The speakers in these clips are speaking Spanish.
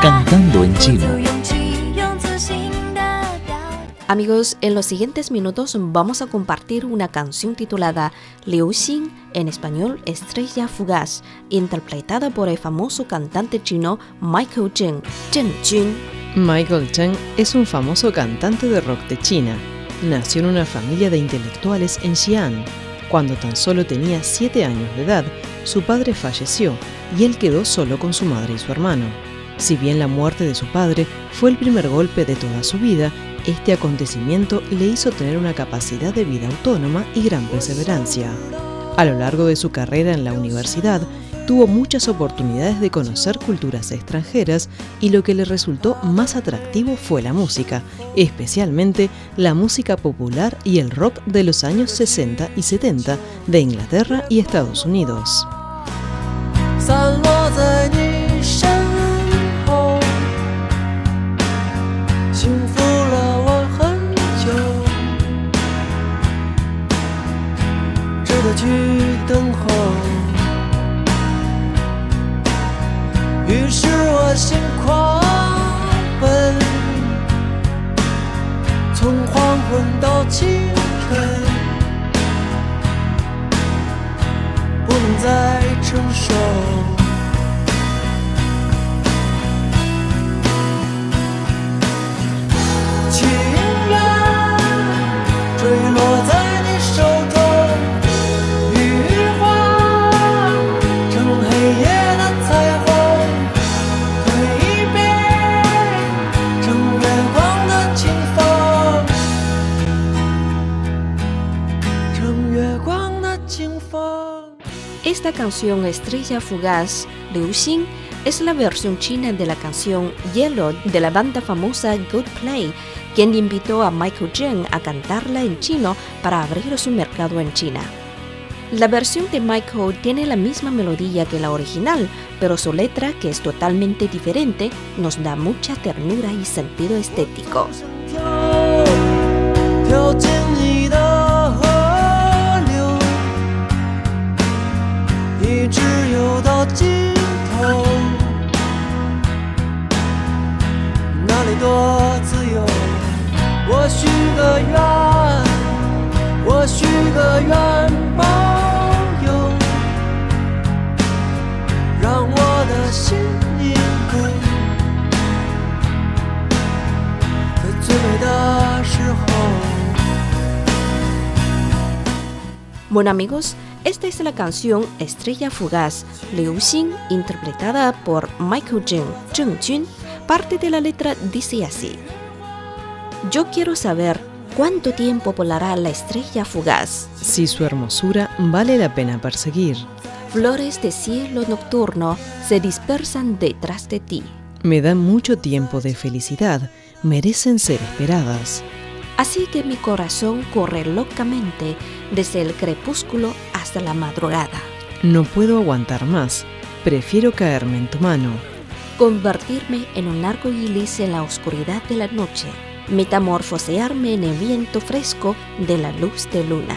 Cantando en chino. Amigos, en los siguientes minutos vamos a compartir una canción titulada Liu Xin, en español Estrella Fugaz, interpretada por el famoso cantante chino Michael Zheng, Zheng Jun. Michael Cheng es un famoso cantante de rock de China. Nació en una familia de intelectuales en Xi'an. Cuando tan solo tenía 7 años de edad, su padre falleció y él quedó solo con su madre y su hermano. Si bien la muerte de su padre fue el primer golpe de toda su vida, este acontecimiento le hizo tener una capacidad de vida autónoma y gran perseverancia. A lo largo de su carrera en la universidad, tuvo muchas oportunidades de conocer culturas extranjeras y lo que le resultó más atractivo fue la música, especialmente la música popular y el rock de los años 60 y 70 de Inglaterra y Estados Unidos. 从黄昏到清晨。不能再承受。Canción Estrella Fugaz, Liu Xin, es la versión china de la canción Yellow de la banda famosa Good Play, quien invitó a Michael Zheng a cantarla en chino para abrir su mercado en China. La versión de Michael tiene la misma melodía que la original, pero su letra, que es totalmente diferente, nos da mucha ternura y sentido estético. Bueno amigos, esta es la canción Estrella Fugaz, Liu Xin, interpretada por Michael Zheng, Zheng Jun. Parte de la letra dice así. Yo quiero saber cuánto tiempo volará la estrella fugaz. Si su hermosura vale la pena perseguir. Flores de cielo nocturno se dispersan detrás de ti. Me dan mucho tiempo de felicidad, merecen ser esperadas. Así que mi corazón corre locamente desde el crepúsculo hasta la madrugada. No puedo aguantar más, prefiero caerme en tu mano. Convertirme en un arco iris en la oscuridad de la noche. Metamorfosearme en el viento fresco de la luz de luna.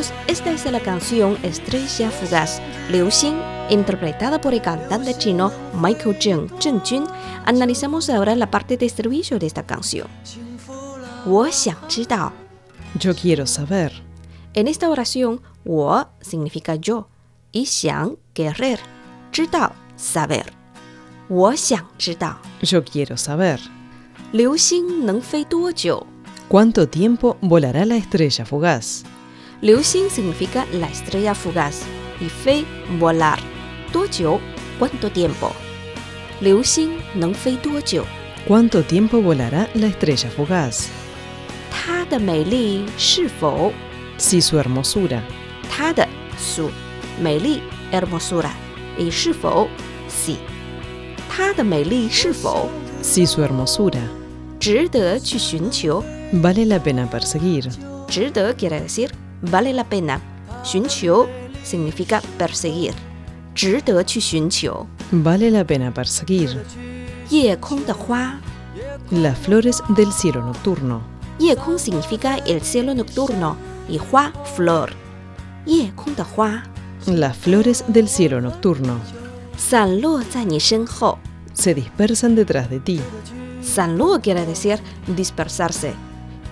Amigos, esta es la canción Estrella Fugaz, Liu Xin, interpretada por el cantante chino Michael Zheng, Zheng Jun. Analizamos ahora la parte de estribillo de esta canción. 我想知道 Yo quiero saber. En esta oración, 我 significa yo y 想 querer, 知道 saber. 我想知道 Yo quiero saber. 流星能飞多久 ¿Cuánto tiempo volará la estrella fugaz? 流星 significa la estrella fugaz y fe, volar. 多久 ¿Cuánto tiempo? 流星能飞多久 ¿Cuánto tiempo volará la estrella fugaz? 它的美丽是否 si su hermosura, 它的 su 美丽 hermosura y 是否 si 它的美丽是否 si su hermosura 值得去寻求 vale la pena perseguir, 值得 quiere decir vale la pena 寻求 significa perseguir 值得去寻求 vale la pena perseguir. 夜空的花 Las flores del cielo nocturno, 夜空 significa el cielo nocturno y 花 flor 夜空的花 las flores del cielo nocturno 散落在你身后 se dispersan detrás de ti. 散落 quiere decir dispersarse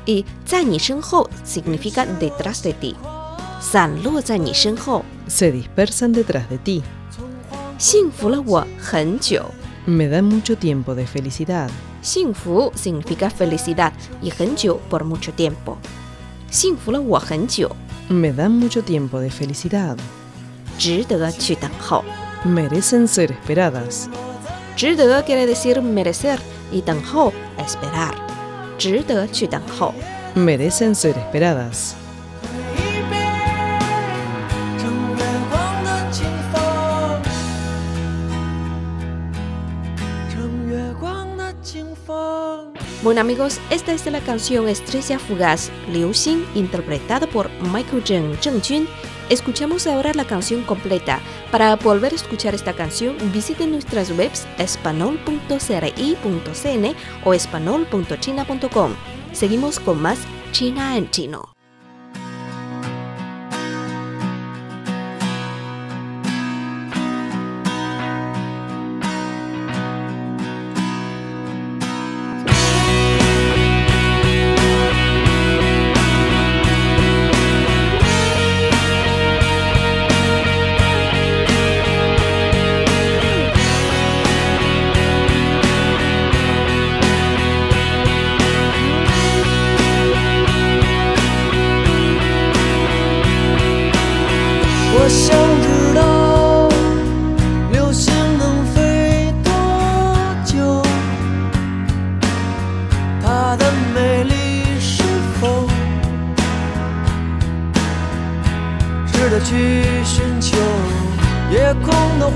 y 在你身后 significa detrás de ti 散落在你身后 Se dispersan detrás de ti. 幸福了我很久 Me dan mucho tiempo de felicidad. 幸福 significa felicidad y 很久 por mucho tiempo 幸福了我很久 Me dan mucho tiempo de felicidad. 值得去等候 Merecen ser esperadas. 值得 quiere decir merecer y 等候 esperar 值得去等候 Merecen ser esperadas. 一边乘月光的清风，乘月光的清风。 Bueno amigos, esta es la canción Estrella Fugaz, Liu Xin, interpretada por Michael Zheng Zhengjun. Escuchamos ahora la canción completa. Para volver a escuchar esta canción, visiten nuestras webs espanol.cri.cn o espanol.china.com. Seguimos con más China en chino.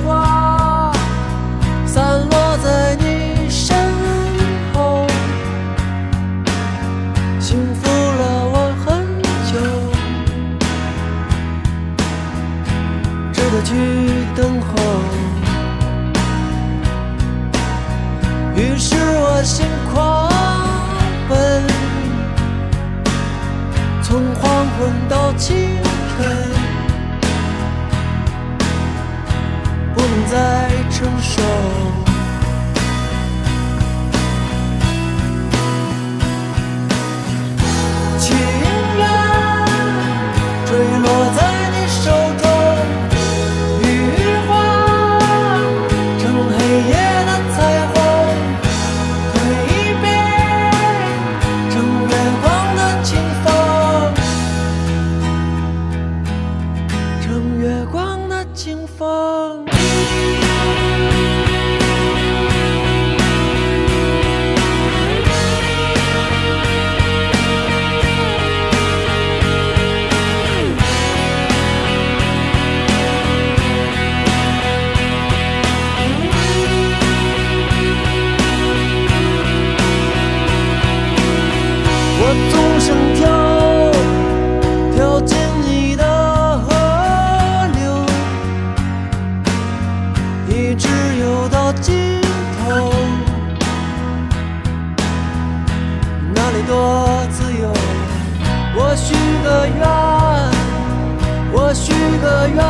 花散落在你身后，幸福了我很久。值得去一直游到尽头。哪里多自由，我许个愿，我许个愿